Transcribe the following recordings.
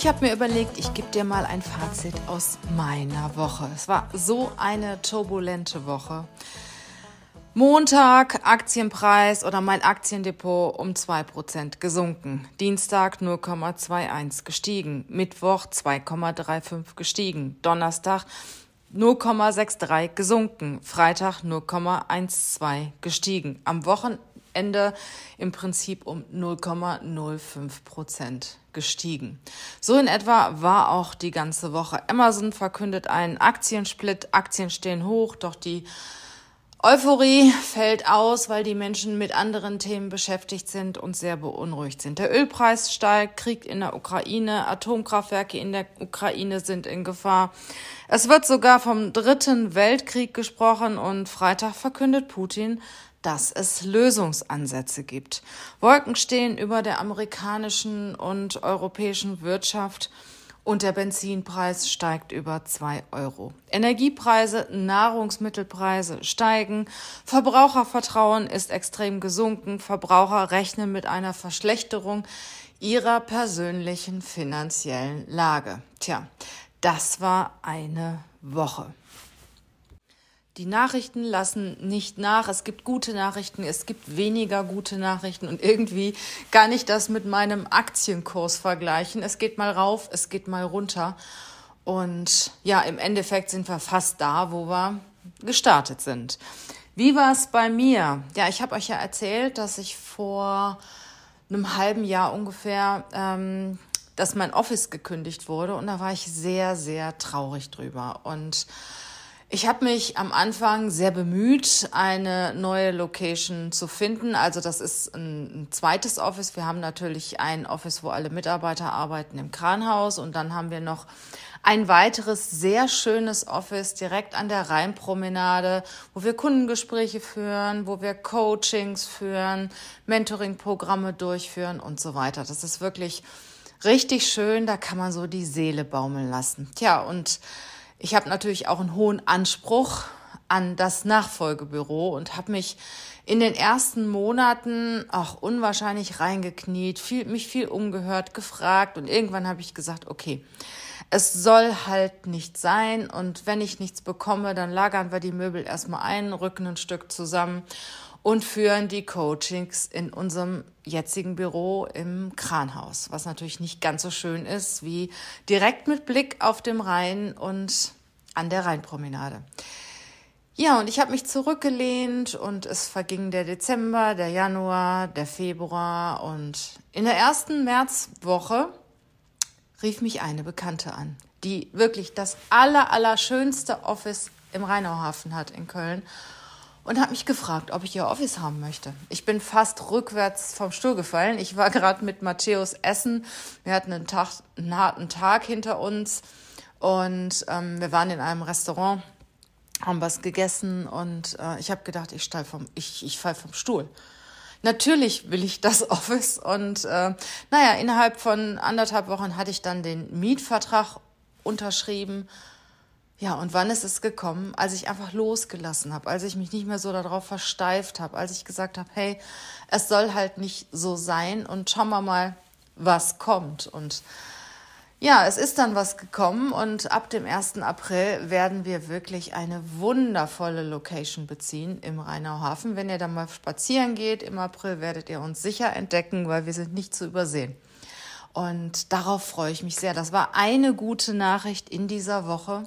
Ich habe mir überlegt, ich gebe dir mal ein Fazit aus meiner Woche. Es war so eine turbulente Woche. Montag Aktienpreis oder mein Aktiendepot um 2% gesunken. Dienstag 0,21 gestiegen. Mittwoch 2,35 gestiegen. Donnerstag 0,63 gesunken. Freitag 0,12 gestiegen. Am Wochenende im Prinzip um 0,05 Prozent gestiegen. So in etwa war auch die ganze Woche. Amazon verkündet einen Aktiensplit. Aktien stehen hoch, doch die Euphorie fällt aus, weil die Menschen mit anderen Themen beschäftigt sind und sehr beunruhigt sind. Der Ölpreis steigt, Krieg in der Ukraine, Atomkraftwerke in der Ukraine sind in Gefahr. Es wird sogar vom dritten Weltkrieg gesprochen und Freitag verkündet Putin, dass es Lösungsansätze gibt. Wolken stehen über der amerikanischen und europäischen Wirtschaft und der Benzinpreis steigt über zwei Euro. Energiepreise, Nahrungsmittelpreise steigen, Verbrauchervertrauen ist extrem gesunken, Verbraucher rechnen mit einer Verschlechterung ihrer persönlichen finanziellen Lage. Tja, das war eine Woche. Die Nachrichten lassen nicht nach. Es gibt gute Nachrichten, es gibt weniger gute Nachrichten und irgendwie kann ich das mit meinem Aktienkurs vergleichen. Es geht mal rauf, es geht mal runter. Und ja, im Endeffekt sind wir fast da, wo wir gestartet sind. Wie war es bei mir? Ja, ich habe euch ja erzählt, dass ich vor einem halben Jahr ungefähr, ähm, dass mein Office gekündigt wurde und da war ich sehr, sehr traurig drüber. Und ich habe mich am Anfang sehr bemüht, eine neue Location zu finden. Also das ist ein, ein, zweites Office. Wir haben natürlich ein Office, wo alle Mitarbeiter arbeiten im Kranhaus und dann haben wir noch ein weiteres sehr schönes Office direkt an der Rheinpromenade, wo wir Kundengespräche führen, wo wir Coachings führen, Mentoring-Programme durchführen und so weiter. Das ist wirklich richtig schön. Da kann man so die Seele baumeln lassen. Tja, und ich habe natürlich auch einen hohen Anspruch an das Nachfolgebüro und habe mich in den ersten Monaten auch unwahrscheinlich reingekniet, viel, mich viel umgehört, gefragt und irgendwann habe ich gesagt, okay, es soll halt nicht sein und wenn ich nichts bekomme, dann lagern wir die Möbel erstmal ein, rücken ein Stück zusammen und führen die Coachings in unserem jetzigen Büro im Kranhaus, was natürlich nicht ganz so schön ist wie direkt mit Blick auf dem Rhein und an der Rheinpromenade. Ja, und ich habe mich zurückgelehnt und es verging der Dezember, der Januar, der Februar und in der ersten Märzwoche rief mich eine Bekannte an, die wirklich das aller, aller schönste Office im Rheinauhafen hat in Köln und hat mich gefragt, ob ich ihr Office haben möchte. Ich bin fast rückwärts vom Stuhl gefallen. Ich war gerade mit Matthäus Essen. Wir hatten einen, Tag, einen harten Tag hinter uns und ähm, wir waren in einem Restaurant, haben was gegessen und äh, ich habe gedacht, ich, vom, ich, ich fall vom Stuhl. Natürlich will ich das Office und äh, naja, innerhalb von anderthalb Wochen hatte ich dann den Mietvertrag unterschrieben ja, und wann ist es gekommen? Als ich einfach losgelassen habe, als ich mich nicht mehr so darauf versteift habe, als ich gesagt habe, hey, es soll halt nicht so sein und schauen wir mal, was kommt. Und ja, es ist dann was gekommen und ab dem 1. April werden wir wirklich eine wundervolle Location beziehen im Rheinauhafen. Wenn ihr da mal spazieren geht im April, werdet ihr uns sicher entdecken, weil wir sind nicht zu übersehen. Und darauf freue ich mich sehr. Das war eine gute Nachricht in dieser Woche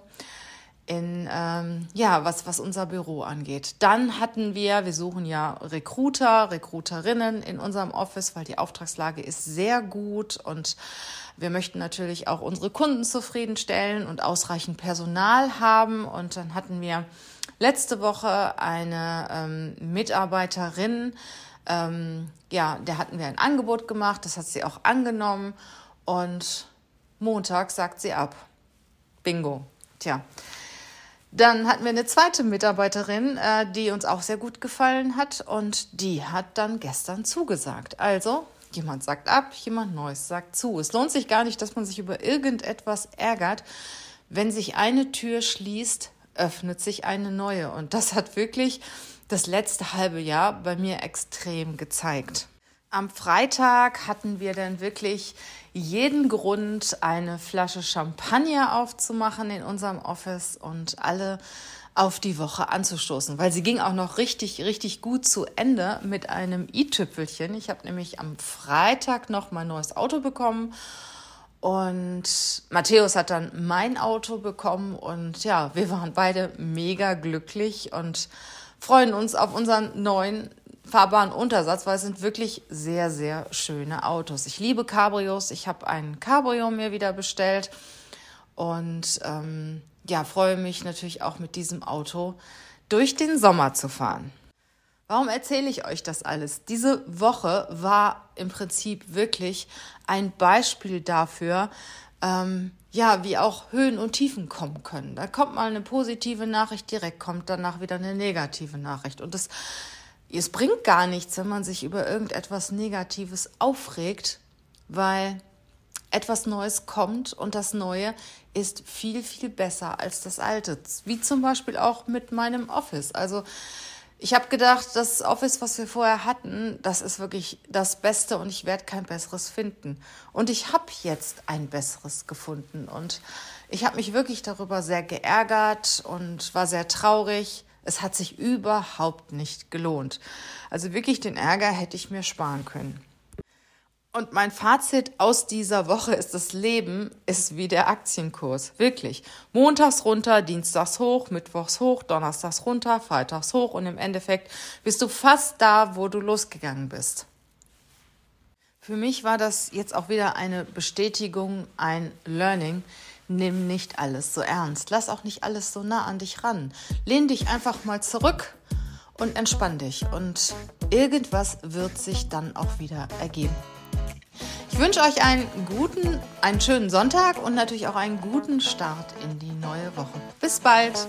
in, ähm, ja, was, was unser Büro angeht. Dann hatten wir, wir suchen ja Recruiter, Recruiterinnen in unserem Office, weil die Auftragslage ist sehr gut und wir möchten natürlich auch unsere Kunden zufriedenstellen und ausreichend Personal haben. Und dann hatten wir letzte Woche eine ähm, Mitarbeiterin, ähm, ja, der hatten wir ein Angebot gemacht, das hat sie auch angenommen und Montag sagt sie ab. Bingo. Tja, Dann hatten wir eine zweite Mitarbeiterin, äh, die uns auch sehr gut gefallen hat und die hat dann gestern zugesagt. Also jemand sagt ab, jemand Neues sagt zu. Es lohnt sich gar nicht, dass man sich über irgendetwas ärgert. Wenn sich eine Tür schließt, öffnet sich eine neue. Und das hat wirklich das letzte halbe Jahr bei mir extrem gezeigt. Am Freitag hatten wir dann wirklich jeden Grund, eine Flasche Champagner aufzumachen in unserem Office und alle auf die Woche anzustoßen, weil sie ging auch noch richtig, richtig gut zu Ende mit einem i-Tüpfelchen. Ich habe nämlich am Freitag noch mein neues Auto bekommen. Und Matthäus hat dann mein Auto bekommen. Und ja, wir waren beide mega glücklich und freuen uns auf unseren neuen fahrbaren Untersatz, weil es sind wirklich sehr, sehr schöne Autos. Ich liebe Cabrios. Ich habe ein Cabrio mir wieder bestellt und ähm, ja, freue mich natürlich auch mit diesem Auto durch den Sommer zu fahren. Warum erzähle ich euch das alles? Diese Woche war im Prinzip wirklich ein Beispiel dafür, ähm, ja, wie auch Höhen und Tiefen kommen können. Da kommt mal eine positive Nachricht direkt, kommt danach wieder eine negative Nachricht. Und das es bringt gar nichts, wenn man sich über irgendetwas Negatives aufregt, weil etwas Neues kommt und das Neue ist viel, viel besser als das Alte. Wie zum Beispiel auch mit meinem Office. Also ich habe gedacht, das Office, was wir vorher hatten, das ist wirklich das Beste und ich werde kein besseres finden. Und ich habe jetzt ein besseres gefunden und ich habe mich wirklich darüber sehr geärgert und war sehr traurig. Es hat sich überhaupt nicht gelohnt. Also wirklich den Ärger hätte ich mir sparen können. Und mein Fazit aus dieser Woche ist, das Leben ist wie der Aktienkurs. Wirklich. Montags runter, Dienstags hoch, Mittwochs hoch, Donnerstags runter, Freitags hoch und im Endeffekt bist du fast da, wo du losgegangen bist. Für mich war das jetzt auch wieder eine Bestätigung, ein Learning, nimm nicht alles so ernst. Lass auch nicht alles so nah an dich ran. Lehn dich einfach mal zurück und entspann dich. Und irgendwas wird sich dann auch wieder ergeben. Ich wünsche euch einen guten, einen schönen Sonntag und natürlich auch einen guten Start in die neue Woche. Bis bald!